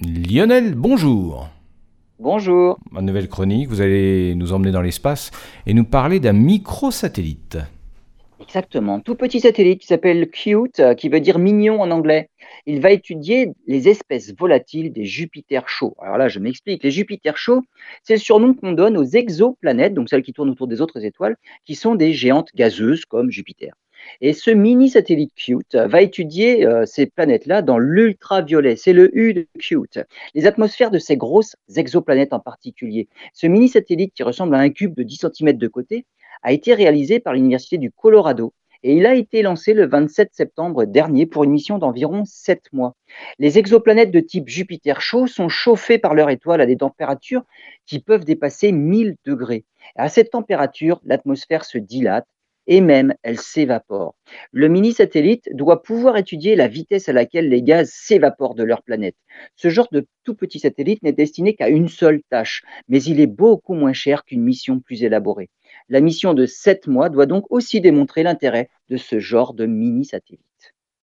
Lionel, bonjour. Bonjour. Ma nouvelle chronique, vous allez nous emmener dans l'espace et nous parler d'un microsatellite. Exactement. Tout petit satellite qui s'appelle Cute, euh, qui veut dire mignon en anglais. Il va étudier les espèces volatiles des Jupiters chauds. Alors là, je m'explique. Les Jupiters chauds, c'est le surnom qu'on donne aux exoplanètes, donc celles qui tournent autour des autres étoiles, qui sont des géantes gazeuses comme Jupiter. Et ce mini satellite Cute va étudier euh, ces planètes-là dans l'ultraviolet. C'est le U de Cute. Les atmosphères de ces grosses exoplanètes en particulier. Ce mini satellite qui ressemble à un cube de 10 cm de côté a été réalisé par l'Université du Colorado et il a été lancé le 27 septembre dernier pour une mission d'environ 7 mois. Les exoplanètes de type Jupiter chaud sont chauffées par leur étoile à des températures qui peuvent dépasser 1000 degrés. À cette température, l'atmosphère se dilate et même elle s'évapore. Le mini-satellite doit pouvoir étudier la vitesse à laquelle les gaz s'évaporent de leur planète. Ce genre de tout petit satellite n'est destiné qu'à une seule tâche, mais il est beaucoup moins cher qu'une mission plus élaborée. La mission de 7 mois doit donc aussi démontrer l'intérêt de ce genre de mini-satellite.